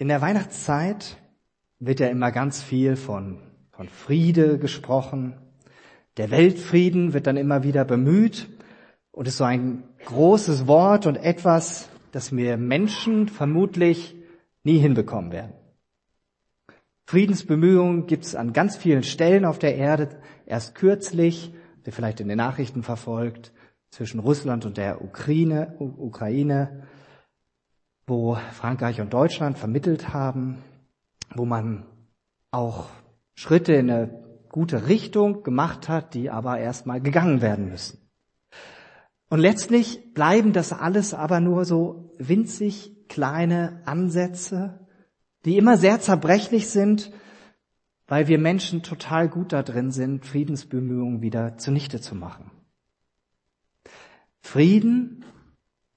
In der Weihnachtszeit wird ja immer ganz viel von, von Friede gesprochen. Der Weltfrieden wird dann immer wieder bemüht und ist so ein großes Wort und etwas, das wir Menschen vermutlich nie hinbekommen werden. Friedensbemühungen gibt es an ganz vielen Stellen auf der Erde. Erst kürzlich, der vielleicht in den Nachrichten verfolgt, zwischen Russland und der Ukraine, Ukraine, wo Frankreich und Deutschland vermittelt haben, wo man auch Schritte in eine gute Richtung gemacht hat, die aber erstmal gegangen werden müssen. Und letztlich bleiben das alles aber nur so winzig kleine Ansätze, die immer sehr zerbrechlich sind, weil wir Menschen total gut da drin sind, Friedensbemühungen wieder zunichte zu machen. Frieden,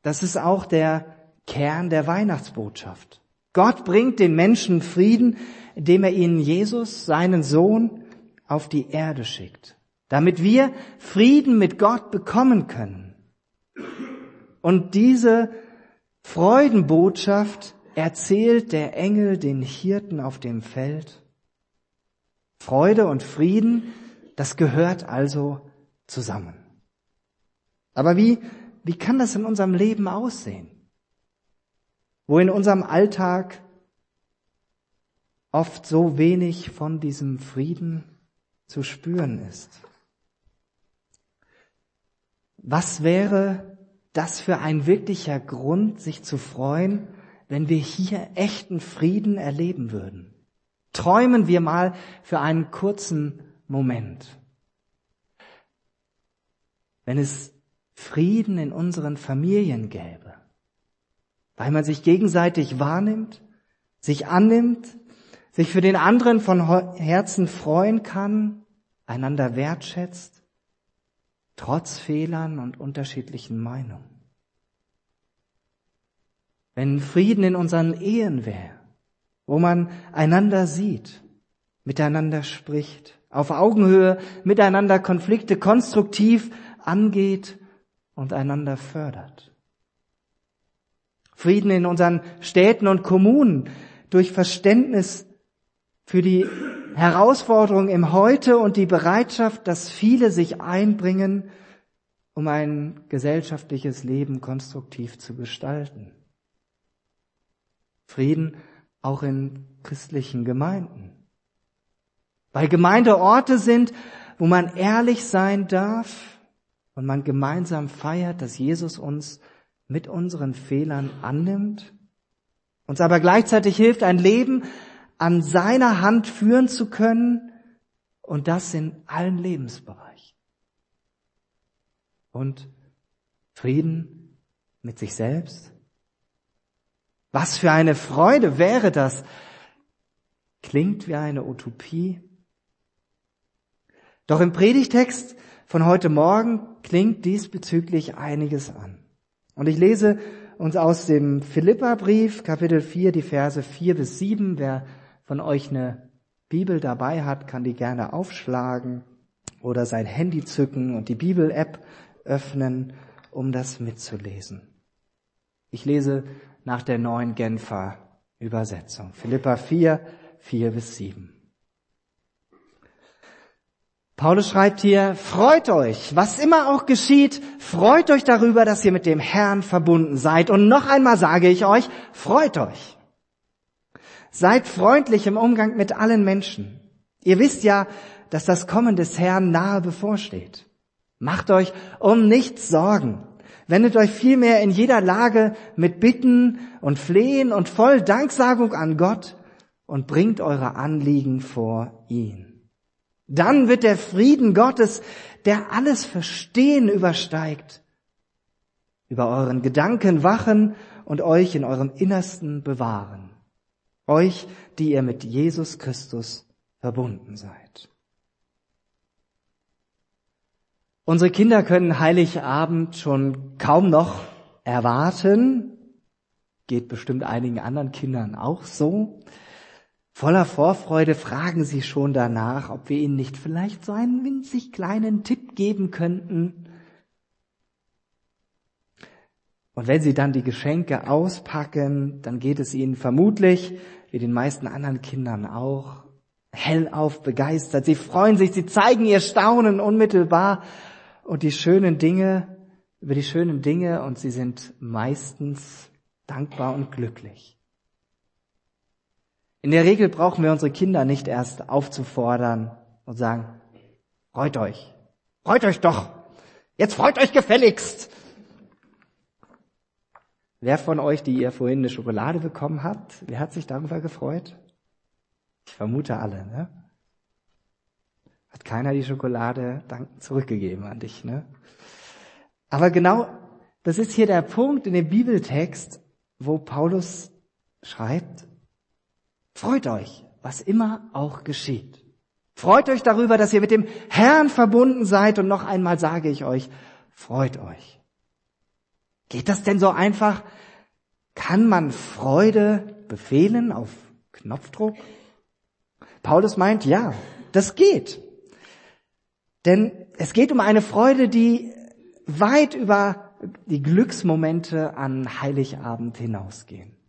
das ist auch der Kern der Weihnachtsbotschaft. Gott bringt den Menschen Frieden, indem er ihnen Jesus, seinen Sohn, auf die Erde schickt, damit wir Frieden mit Gott bekommen können. Und diese Freudenbotschaft erzählt der Engel den Hirten auf dem Feld. Freude und Frieden, das gehört also zusammen. Aber wie, wie kann das in unserem Leben aussehen? Wo in unserem Alltag oft so wenig von diesem Frieden zu spüren ist. Was wäre das für ein wirklicher Grund, sich zu freuen, wenn wir hier echten Frieden erleben würden? Träumen wir mal für einen kurzen Moment. Wenn es Frieden in unseren Familien gäbe, weil man sich gegenseitig wahrnimmt, sich annimmt, sich für den anderen von Herzen freuen kann, einander wertschätzt, trotz Fehlern und unterschiedlichen Meinungen. Wenn Frieden in unseren Ehen wäre, wo man einander sieht, miteinander spricht, auf Augenhöhe miteinander Konflikte konstruktiv angeht und einander fördert. Frieden in unseren Städten und Kommunen durch Verständnis für die Herausforderung im Heute und die Bereitschaft, dass viele sich einbringen, um ein gesellschaftliches Leben konstruktiv zu gestalten. Frieden auch in christlichen Gemeinden. Weil Gemeinde Orte sind, wo man ehrlich sein darf und man gemeinsam feiert, dass Jesus uns mit unseren Fehlern annimmt, uns aber gleichzeitig hilft, ein Leben an seiner Hand führen zu können und das in allen Lebensbereichen. Und Frieden mit sich selbst. Was für eine Freude wäre das? Klingt wie eine Utopie. Doch im Predigtext von heute Morgen klingt diesbezüglich einiges an. Und ich lese uns aus dem Philippa-Brief, Kapitel 4, die Verse 4 bis 7. Wer von euch eine Bibel dabei hat, kann die gerne aufschlagen oder sein Handy zücken und die Bibel-App öffnen, um das mitzulesen. Ich lese nach der neuen Genfer Übersetzung. Philippa 4, 4 bis 7. Paulus schreibt hier, freut euch, was immer auch geschieht, freut euch darüber, dass ihr mit dem Herrn verbunden seid. Und noch einmal sage ich euch, freut euch. Seid freundlich im Umgang mit allen Menschen. Ihr wisst ja, dass das Kommen des Herrn nahe bevorsteht. Macht euch um nichts Sorgen. Wendet euch vielmehr in jeder Lage mit Bitten und Flehen und voll Danksagung an Gott und bringt eure Anliegen vor ihn. Dann wird der Frieden Gottes, der alles Verstehen übersteigt, über euren Gedanken wachen und euch in eurem Innersten bewahren. Euch, die ihr mit Jesus Christus verbunden seid. Unsere Kinder können Heiligabend schon kaum noch erwarten. Geht bestimmt einigen anderen Kindern auch so. Voller Vorfreude fragen sie schon danach, ob wir ihnen nicht vielleicht so einen winzig kleinen Tipp geben könnten. Und wenn sie dann die Geschenke auspacken, dann geht es ihnen vermutlich, wie den meisten anderen Kindern auch, hellauf begeistert. Sie freuen sich, sie zeigen ihr Staunen unmittelbar und die schönen Dinge, über die schönen Dinge und sie sind meistens dankbar und glücklich. In der Regel brauchen wir unsere Kinder nicht erst aufzufordern und sagen, freut euch, freut euch doch, jetzt freut euch gefälligst. Wer von euch, die ihr vorhin eine Schokolade bekommen habt, wer hat sich darüber gefreut? Ich vermute alle, ne? Hat keiner die Schokolade zurückgegeben an dich, ne? Aber genau, das ist hier der Punkt in dem Bibeltext, wo Paulus schreibt, freut euch, was immer auch geschieht. Freut euch darüber, dass ihr mit dem Herrn verbunden seid und noch einmal sage ich euch, freut euch. Geht das denn so einfach? Kann man Freude befehlen auf Knopfdruck? Paulus meint, ja, das geht. Denn es geht um eine Freude, die weit über die Glücksmomente an Heiligabend hinausgehen.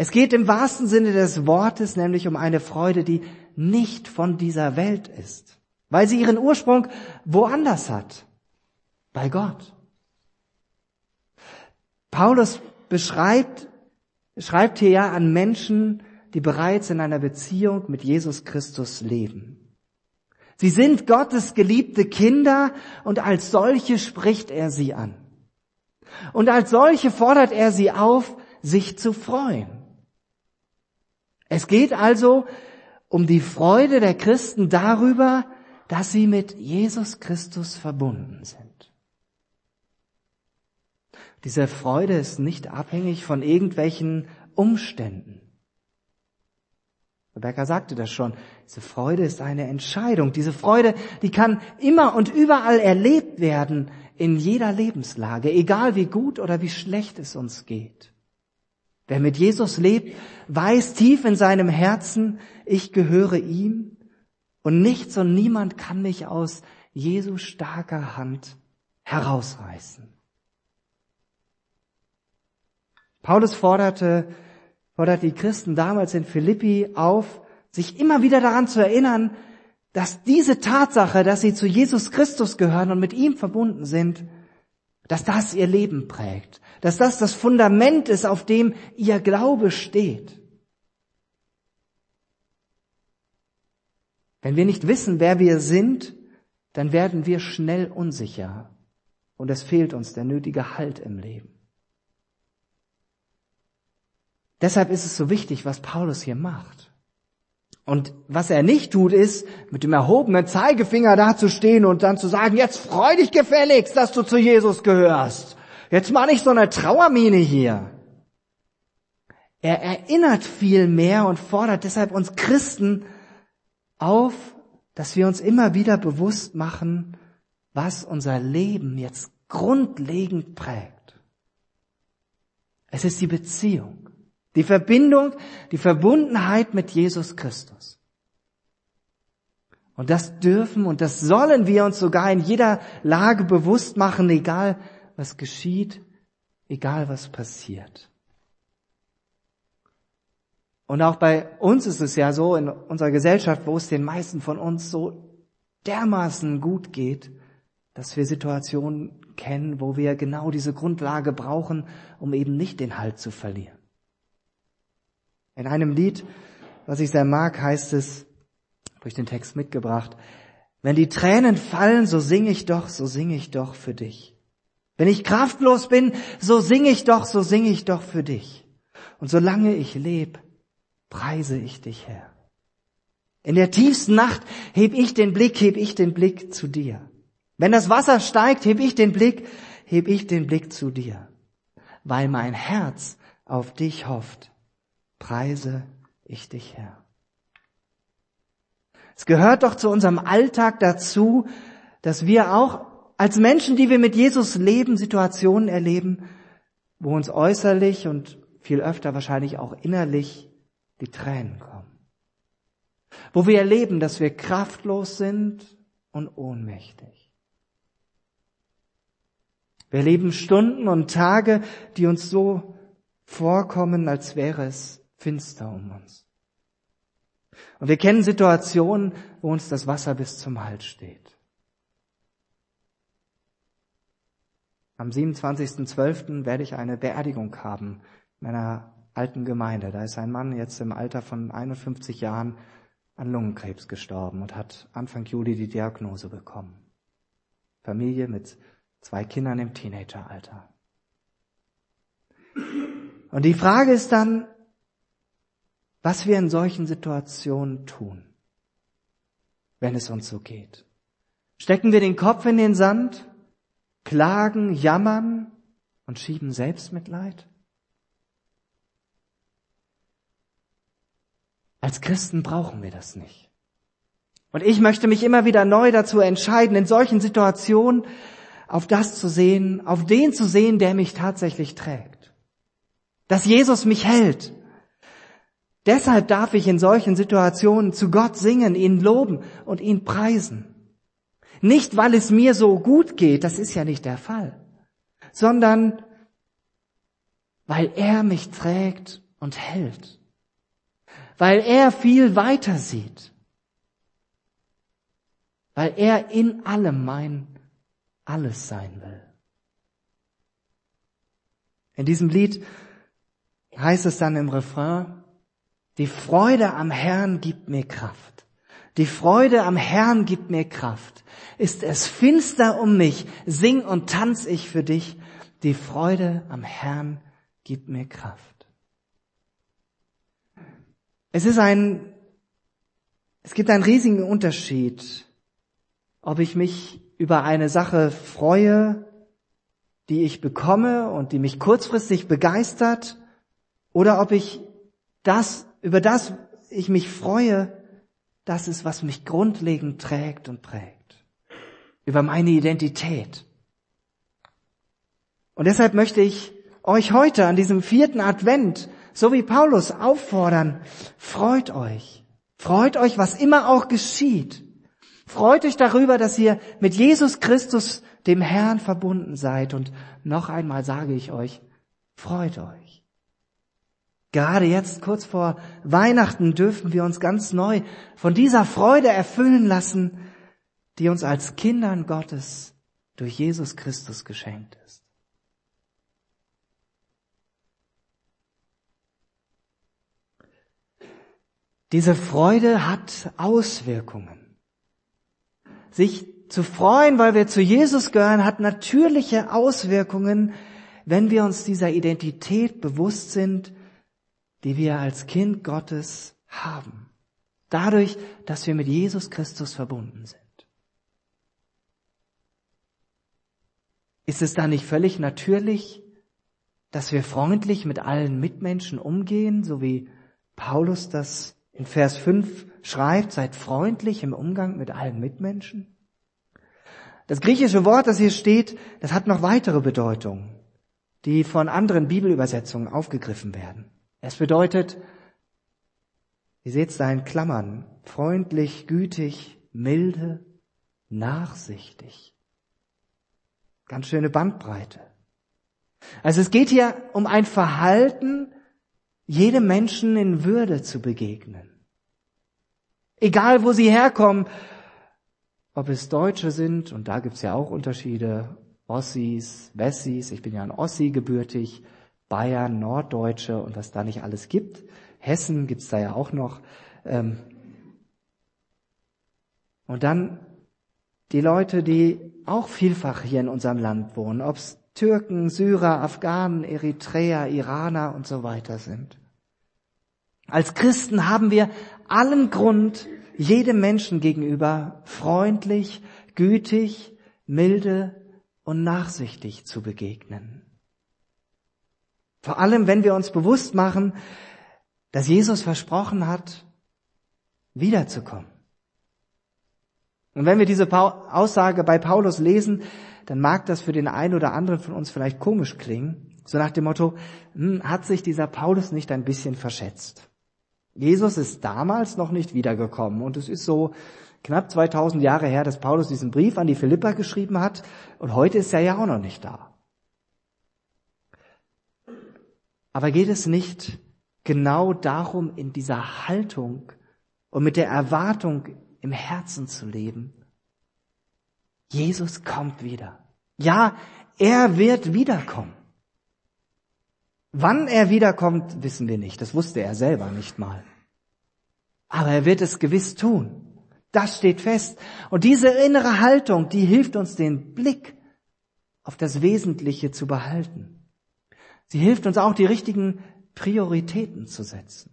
Es geht im wahrsten Sinne des Wortes nämlich um eine Freude, die nicht von dieser Welt ist, weil sie ihren Ursprung woanders hat, bei Gott. Paulus beschreibt, schreibt hier ja an Menschen, die bereits in einer Beziehung mit Jesus Christus leben. Sie sind Gottes geliebte Kinder und als solche spricht er sie an. Und als solche fordert er sie auf, sich zu freuen. Es geht also um die Freude der Christen darüber, dass sie mit Jesus Christus verbunden sind. Diese Freude ist nicht abhängig von irgendwelchen Umständen. Rebecca sagte das schon. Diese Freude ist eine Entscheidung. Diese Freude, die kann immer und überall erlebt werden, in jeder Lebenslage, egal wie gut oder wie schlecht es uns geht. Wer mit Jesus lebt, weiß tief in seinem Herzen, ich gehöre ihm und nichts und niemand kann mich aus Jesu starker Hand herausreißen. Paulus forderte, fordert die Christen damals in Philippi auf, sich immer wieder daran zu erinnern, dass diese Tatsache, dass sie zu Jesus Christus gehören und mit ihm verbunden sind, dass das ihr Leben prägt, dass das das Fundament ist, auf dem ihr Glaube steht. Wenn wir nicht wissen, wer wir sind, dann werden wir schnell unsicher und es fehlt uns der nötige Halt im Leben. Deshalb ist es so wichtig, was Paulus hier macht. Und was er nicht tut, ist, mit dem erhobenen Zeigefinger dazustehen und dann zu sagen, jetzt freu dich gefälligst, dass du zu Jesus gehörst. Jetzt mach nicht so eine Trauermine hier. Er erinnert viel mehr und fordert deshalb uns Christen auf, dass wir uns immer wieder bewusst machen, was unser Leben jetzt grundlegend prägt. Es ist die Beziehung. Die Verbindung, die Verbundenheit mit Jesus Christus. Und das dürfen und das sollen wir uns sogar in jeder Lage bewusst machen, egal was geschieht, egal was passiert. Und auch bei uns ist es ja so, in unserer Gesellschaft, wo es den meisten von uns so dermaßen gut geht, dass wir Situationen kennen, wo wir genau diese Grundlage brauchen, um eben nicht den Halt zu verlieren. In einem Lied, was ich sehr mag, heißt es, durch den Text mitgebracht, wenn die Tränen fallen, so singe ich doch, so singe ich doch für dich. Wenn ich kraftlos bin, so singe ich doch, so singe ich doch für dich. Und solange ich leb, preise ich dich, Herr. In der tiefsten Nacht heb ich den Blick, heb ich den Blick zu dir. Wenn das Wasser steigt, heb ich den Blick, heb ich den Blick zu dir. Weil mein Herz auf dich hofft preise ich dich, Herr. Es gehört doch zu unserem Alltag dazu, dass wir auch als Menschen, die wir mit Jesus leben, Situationen erleben, wo uns äußerlich und viel öfter wahrscheinlich auch innerlich die Tränen kommen. Wo wir erleben, dass wir kraftlos sind und ohnmächtig. Wir erleben Stunden und Tage, die uns so vorkommen, als wäre es finster um uns. Und wir kennen Situationen, wo uns das Wasser bis zum Hals steht. Am 27.12. werde ich eine Beerdigung haben in einer alten Gemeinde. Da ist ein Mann jetzt im Alter von 51 Jahren an Lungenkrebs gestorben und hat Anfang Juli die Diagnose bekommen. Familie mit zwei Kindern im Teenageralter. Und die Frage ist dann, was wir in solchen Situationen tun, wenn es uns so geht. Stecken wir den Kopf in den Sand, klagen, jammern und schieben Selbstmitleid? Als Christen brauchen wir das nicht. Und ich möchte mich immer wieder neu dazu entscheiden, in solchen Situationen auf das zu sehen, auf den zu sehen, der mich tatsächlich trägt. Dass Jesus mich hält, Deshalb darf ich in solchen Situationen zu Gott singen, ihn loben und ihn preisen. Nicht, weil es mir so gut geht, das ist ja nicht der Fall, sondern weil er mich trägt und hält. Weil er viel weiter sieht. Weil er in allem mein alles sein will. In diesem Lied heißt es dann im Refrain, die Freude am Herrn gibt mir Kraft. Die Freude am Herrn gibt mir Kraft. Ist es finster um mich, sing und tanz ich für dich. Die Freude am Herrn gibt mir Kraft. Es ist ein, es gibt einen riesigen Unterschied, ob ich mich über eine Sache freue, die ich bekomme und die mich kurzfristig begeistert, oder ob ich das über das ich mich freue, das ist, was mich grundlegend trägt und prägt. Über meine Identität. Und deshalb möchte ich euch heute an diesem vierten Advent, so wie Paulus, auffordern, freut euch. Freut euch, was immer auch geschieht. Freut euch darüber, dass ihr mit Jesus Christus, dem Herrn, verbunden seid. Und noch einmal sage ich euch, freut euch. Gerade jetzt, kurz vor Weihnachten, dürfen wir uns ganz neu von dieser Freude erfüllen lassen, die uns als Kindern Gottes durch Jesus Christus geschenkt ist. Diese Freude hat Auswirkungen. Sich zu freuen, weil wir zu Jesus gehören, hat natürliche Auswirkungen, wenn wir uns dieser Identität bewusst sind, die wir als Kind Gottes haben. Dadurch, dass wir mit Jesus Christus verbunden sind. Ist es da nicht völlig natürlich, dass wir freundlich mit allen Mitmenschen umgehen, so wie Paulus das in Vers 5 schreibt, seid freundlich im Umgang mit allen Mitmenschen? Das griechische Wort, das hier steht, das hat noch weitere Bedeutungen, die von anderen Bibelübersetzungen aufgegriffen werden. Es bedeutet, ihr seht es da in Klammern, freundlich, gütig, milde, nachsichtig. Ganz schöne Bandbreite. Also es geht hier um ein Verhalten, jedem Menschen in Würde zu begegnen. Egal wo sie herkommen, ob es Deutsche sind, und da gibt's ja auch Unterschiede, Ossis, Wessis, ich bin ja ein Ossi gebürtig, Bayern, Norddeutsche und was da nicht alles gibt. Hessen gibt's da ja auch noch. Ähm, und dann die Leute, die auch vielfach hier in unserem Land wohnen, ob's Türken, Syrer, Afghanen, Eritreer, Iraner und so weiter sind. Als Christen haben wir allen Grund, jedem Menschen gegenüber freundlich, gütig, milde und nachsichtig zu begegnen. Vor allem, wenn wir uns bewusst machen, dass Jesus versprochen hat, wiederzukommen. Und wenn wir diese Aussage bei Paulus lesen, dann mag das für den einen oder anderen von uns vielleicht komisch klingen. So nach dem Motto, hm, hat sich dieser Paulus nicht ein bisschen verschätzt? Jesus ist damals noch nicht wiedergekommen und es ist so knapp 2000 Jahre her, dass Paulus diesen Brief an die Philippa geschrieben hat und heute ist er ja auch noch nicht da. Aber geht es nicht genau darum, in dieser Haltung und mit der Erwartung im Herzen zu leben? Jesus kommt wieder. Ja, er wird wiederkommen. Wann er wiederkommt, wissen wir nicht. Das wusste er selber nicht mal. Aber er wird es gewiss tun. Das steht fest. Und diese innere Haltung, die hilft uns, den Blick auf das Wesentliche zu behalten. Sie hilft uns auch, die richtigen Prioritäten zu setzen.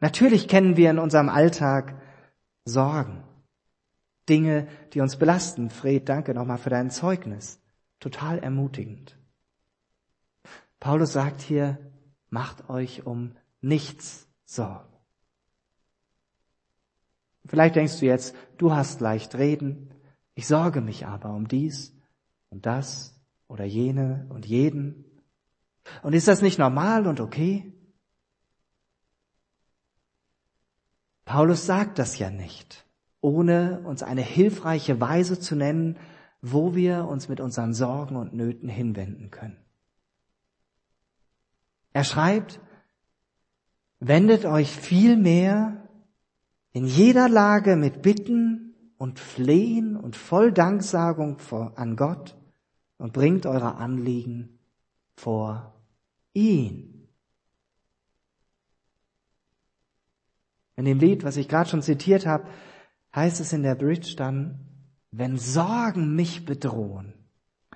Natürlich kennen wir in unserem Alltag Sorgen. Dinge, die uns belasten. Fred, danke nochmal für dein Zeugnis. Total ermutigend. Paulus sagt hier, macht euch um nichts Sorgen. Vielleicht denkst du jetzt, du hast leicht reden, ich sorge mich aber um dies und das oder jene und jeden. Und ist das nicht normal und okay? Paulus sagt das ja nicht, ohne uns eine hilfreiche Weise zu nennen, wo wir uns mit unseren Sorgen und Nöten hinwenden können. Er schreibt, wendet euch vielmehr in jeder Lage mit Bitten und Flehen und voll Danksagung an Gott und bringt eure Anliegen vor ihn. In dem Lied, was ich gerade schon zitiert habe, heißt es in der Bridge dann, wenn Sorgen mich bedrohen,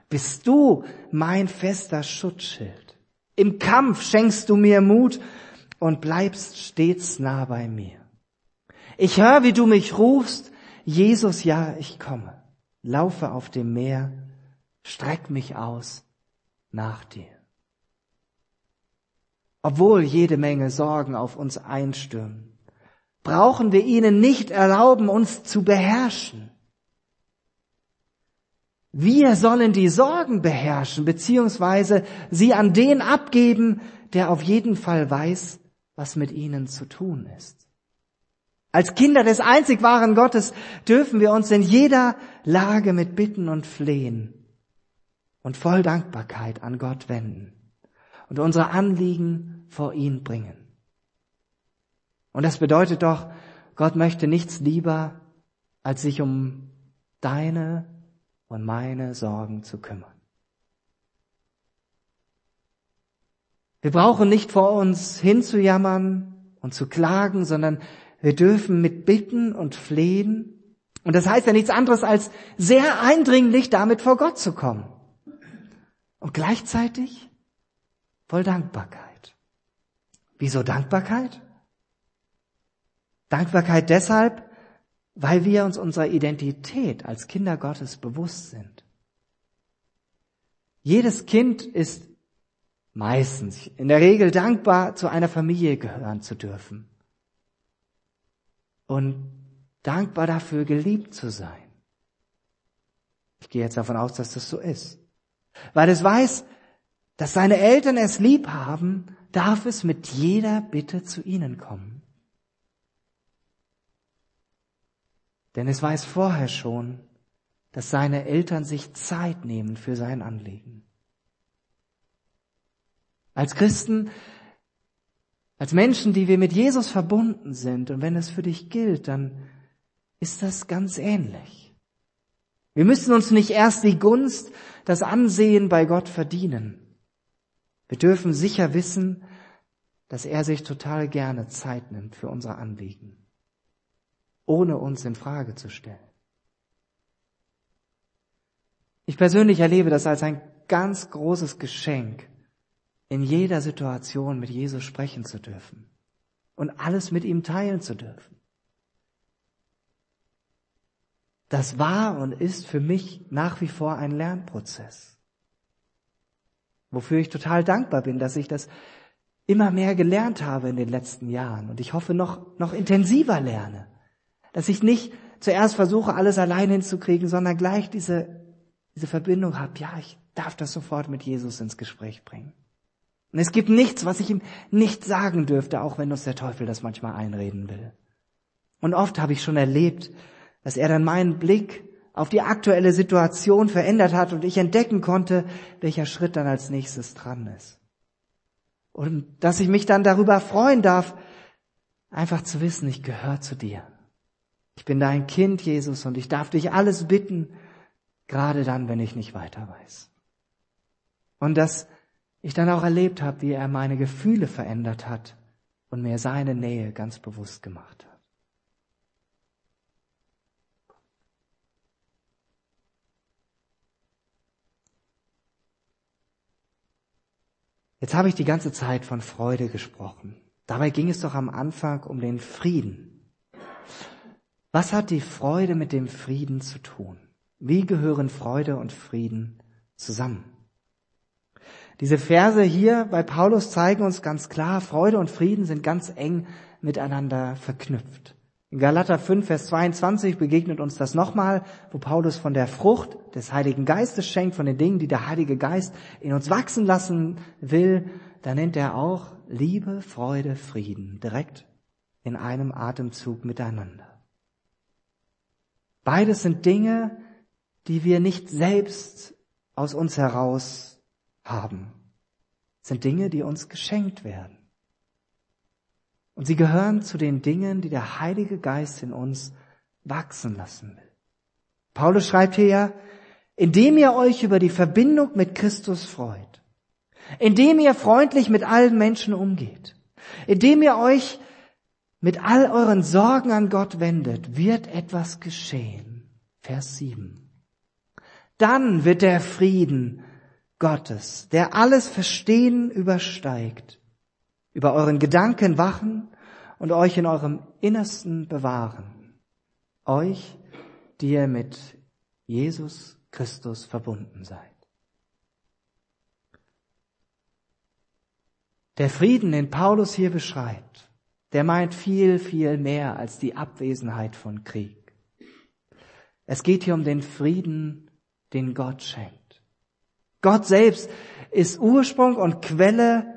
bist du mein fester Schutzschild. Im Kampf schenkst du mir Mut und bleibst stets nah bei mir. Ich höre, wie du mich rufst, Jesus, ja, ich komme. Laufe auf dem Meer, streck mich aus nach dir. Obwohl jede Menge Sorgen auf uns einstürmen, brauchen wir ihnen nicht erlauben, uns zu beherrschen. Wir sollen die Sorgen beherrschen, beziehungsweise sie an den abgeben, der auf jeden Fall weiß, was mit ihnen zu tun ist. Als Kinder des einzig wahren Gottes dürfen wir uns in jeder Lage mit Bitten und Flehen und voll Dankbarkeit an Gott wenden und unsere Anliegen vor ihn bringen. Und das bedeutet doch, Gott möchte nichts lieber, als sich um deine und meine Sorgen zu kümmern. Wir brauchen nicht vor uns hinzujammern und zu klagen, sondern wir dürfen mit Bitten und Flehen, und das heißt ja nichts anderes als sehr eindringlich damit vor Gott zu kommen. Und gleichzeitig voll Dankbarkeit. Wieso Dankbarkeit? Dankbarkeit deshalb, weil wir uns unserer Identität als Kinder Gottes bewusst sind. Jedes Kind ist meistens, in der Regel dankbar, zu einer Familie gehören zu dürfen. Und dankbar dafür, geliebt zu sein. Ich gehe jetzt davon aus, dass das so ist. Weil es weiß, dass seine Eltern es lieb haben, darf es mit jeder Bitte zu ihnen kommen. Denn es weiß vorher schon, dass seine Eltern sich Zeit nehmen für sein Anliegen. Als Christen, als Menschen, die wir mit Jesus verbunden sind, und wenn es für dich gilt, dann ist das ganz ähnlich. Wir müssen uns nicht erst die Gunst, das Ansehen bei Gott verdienen. Wir dürfen sicher wissen, dass er sich total gerne Zeit nimmt für unsere Anliegen ohne uns in Frage zu stellen. Ich persönlich erlebe das als ein ganz großes Geschenk, in jeder Situation mit Jesus sprechen zu dürfen und alles mit ihm teilen zu dürfen. Das war und ist für mich nach wie vor ein Lernprozess, wofür ich total dankbar bin, dass ich das immer mehr gelernt habe in den letzten Jahren und ich hoffe noch, noch intensiver lerne. Dass ich nicht zuerst versuche, alles allein hinzukriegen, sondern gleich diese, diese Verbindung habe. Ja, ich darf das sofort mit Jesus ins Gespräch bringen. Und es gibt nichts, was ich ihm nicht sagen dürfte, auch wenn uns der Teufel das manchmal einreden will. Und oft habe ich schon erlebt, dass er dann meinen Blick auf die aktuelle Situation verändert hat und ich entdecken konnte, welcher Schritt dann als nächstes dran ist. Und dass ich mich dann darüber freuen darf, einfach zu wissen, ich gehöre zu dir. Ich bin dein Kind, Jesus, und ich darf dich alles bitten, gerade dann, wenn ich nicht weiter weiß. Und dass ich dann auch erlebt habe, wie er meine Gefühle verändert hat und mir seine Nähe ganz bewusst gemacht hat. Jetzt habe ich die ganze Zeit von Freude gesprochen. Dabei ging es doch am Anfang um den Frieden. Was hat die Freude mit dem Frieden zu tun? Wie gehören Freude und Frieden zusammen? Diese Verse hier bei Paulus zeigen uns ganz klar, Freude und Frieden sind ganz eng miteinander verknüpft. In Galater 5, Vers 22 begegnet uns das nochmal, wo Paulus von der Frucht des Heiligen Geistes schenkt, von den Dingen, die der Heilige Geist in uns wachsen lassen will. Da nennt er auch Liebe, Freude, Frieden direkt in einem Atemzug miteinander. Beides sind Dinge, die wir nicht selbst aus uns heraus haben. Sind Dinge, die uns geschenkt werden. Und sie gehören zu den Dingen, die der Heilige Geist in uns wachsen lassen will. Paulus schreibt hier ja, indem ihr euch über die Verbindung mit Christus freut, indem ihr freundlich mit allen Menschen umgeht, indem ihr euch mit all euren Sorgen an Gott wendet, wird etwas geschehen. Vers 7. Dann wird der Frieden Gottes, der alles Verstehen übersteigt, über euren Gedanken wachen und euch in eurem Innersten bewahren. Euch, die ihr mit Jesus Christus verbunden seid. Der Frieden, den Paulus hier beschreibt, der meint viel, viel mehr als die Abwesenheit von Krieg. Es geht hier um den Frieden, den Gott schenkt. Gott selbst ist Ursprung und Quelle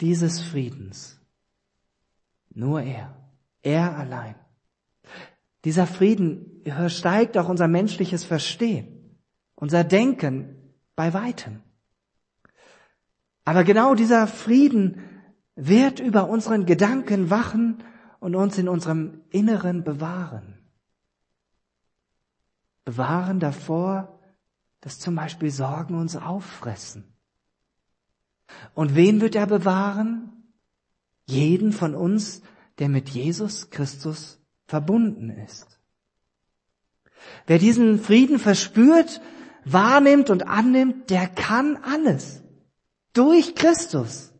dieses Friedens. Nur er. Er allein. Dieser Frieden übersteigt auch unser menschliches Verstehen, unser Denken bei weitem. Aber genau dieser Frieden wird über unseren Gedanken wachen und uns in unserem Inneren bewahren. Bewahren davor, dass zum Beispiel Sorgen uns auffressen und wen wird er bewahren? Jeden von uns, der mit Jesus Christus verbunden ist. Wer diesen Frieden verspürt, wahrnimmt und annimmt, der kann alles. Durch Christus.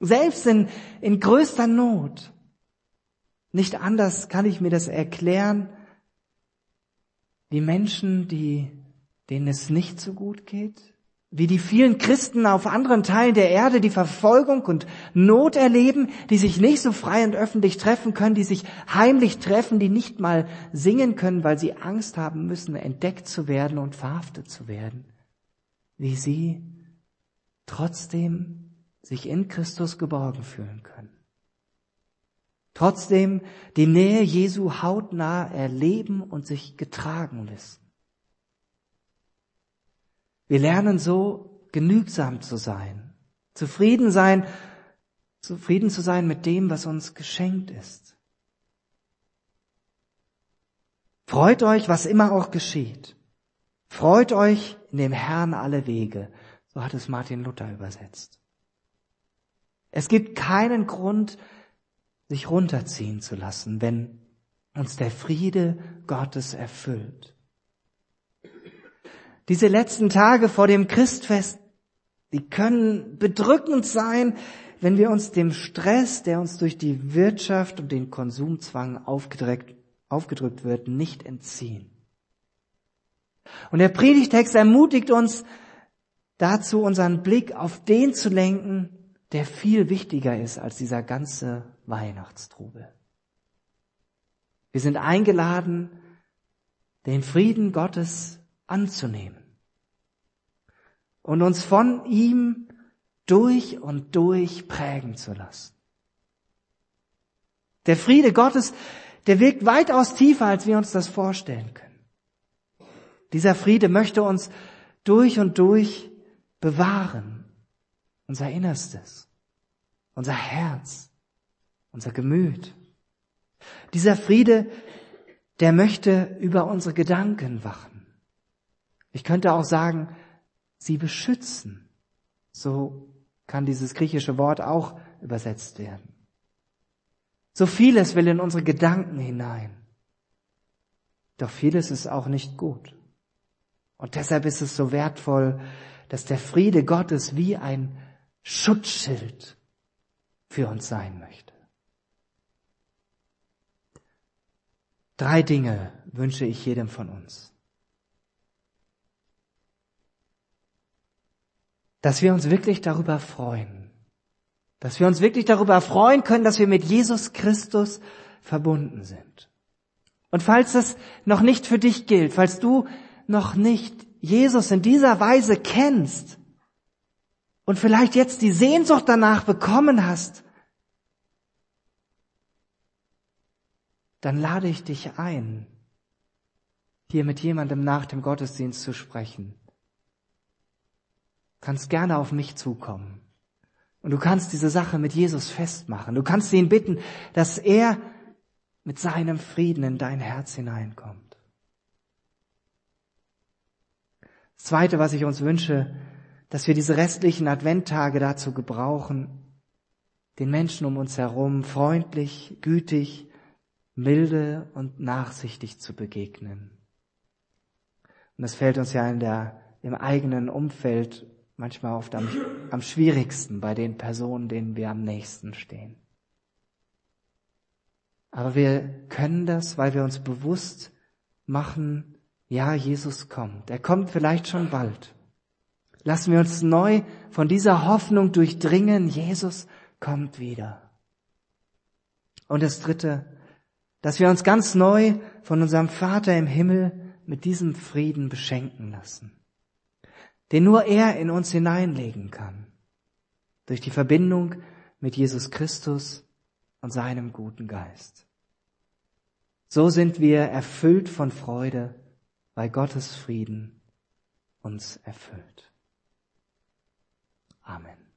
Selbst in, in größter Not. Nicht anders kann ich mir das erklären, wie Menschen, die, denen es nicht so gut geht, wie die vielen Christen auf anderen Teilen der Erde die Verfolgung und Not erleben, die sich nicht so frei und öffentlich treffen können, die sich heimlich treffen, die nicht mal singen können, weil sie Angst haben müssen, entdeckt zu werden und verhaftet zu werden. Wie sie trotzdem sich in Christus geborgen fühlen können. Trotzdem die Nähe Jesu hautnah erleben und sich getragen wissen. Wir lernen so genügsam zu sein, zufrieden sein, zufrieden zu sein mit dem, was uns geschenkt ist. Freut euch, was immer auch geschieht. Freut euch in dem Herrn alle Wege. So hat es Martin Luther übersetzt. Es gibt keinen Grund, sich runterziehen zu lassen, wenn uns der Friede Gottes erfüllt. Diese letzten Tage vor dem Christfest, die können bedrückend sein, wenn wir uns dem Stress, der uns durch die Wirtschaft und den Konsumzwang aufgedrückt, aufgedrückt wird, nicht entziehen. Und der Predigtext ermutigt uns dazu, unseren Blick auf den zu lenken, der viel wichtiger ist als dieser ganze Weihnachtstrubel. Wir sind eingeladen, den Frieden Gottes anzunehmen und uns von ihm durch und durch prägen zu lassen. Der Friede Gottes, der wirkt weitaus tiefer, als wir uns das vorstellen können. Dieser Friede möchte uns durch und durch bewahren, unser Innerstes. unser Herz, unser Gemüt. Dieser Friede, der möchte über unsere Gedanken wachen. Ich könnte auch sagen, sie beschützen. So kann dieses griechische Wort auch übersetzt werden. So vieles will in unsere Gedanken hinein. Doch vieles ist auch nicht gut. Und deshalb ist es so wertvoll, dass der Friede Gottes wie ein Schutzschild für uns sein möchte. Drei Dinge wünsche ich jedem von uns. Dass wir uns wirklich darüber freuen, dass wir uns wirklich darüber freuen können, dass wir mit Jesus Christus verbunden sind. Und falls das noch nicht für dich gilt, falls du noch nicht Jesus in dieser Weise kennst und vielleicht jetzt die Sehnsucht danach bekommen hast, dann lade ich dich ein, hier mit jemandem nach dem Gottesdienst zu sprechen. Kannst gerne auf mich zukommen. Und du kannst diese Sache mit Jesus festmachen. Du kannst ihn bitten, dass er mit seinem Frieden in dein Herz hineinkommt. Das Zweite, was ich uns wünsche, dass wir diese restlichen Adventtage dazu gebrauchen, den Menschen um uns herum freundlich, gütig, milde und nachsichtig zu begegnen. Und das fällt uns ja in der, im eigenen Umfeld manchmal oft am, am schwierigsten bei den Personen, denen wir am nächsten stehen. Aber wir können das, weil wir uns bewusst machen, ja, Jesus kommt. Er kommt vielleicht schon bald. Lassen wir uns neu von dieser Hoffnung durchdringen, Jesus kommt wieder. Und das Dritte, dass wir uns ganz neu von unserem Vater im Himmel mit diesem Frieden beschenken lassen, den nur er in uns hineinlegen kann, durch die Verbindung mit Jesus Christus und seinem guten Geist. So sind wir erfüllt von Freude, weil Gottes Frieden uns erfüllt. Amen.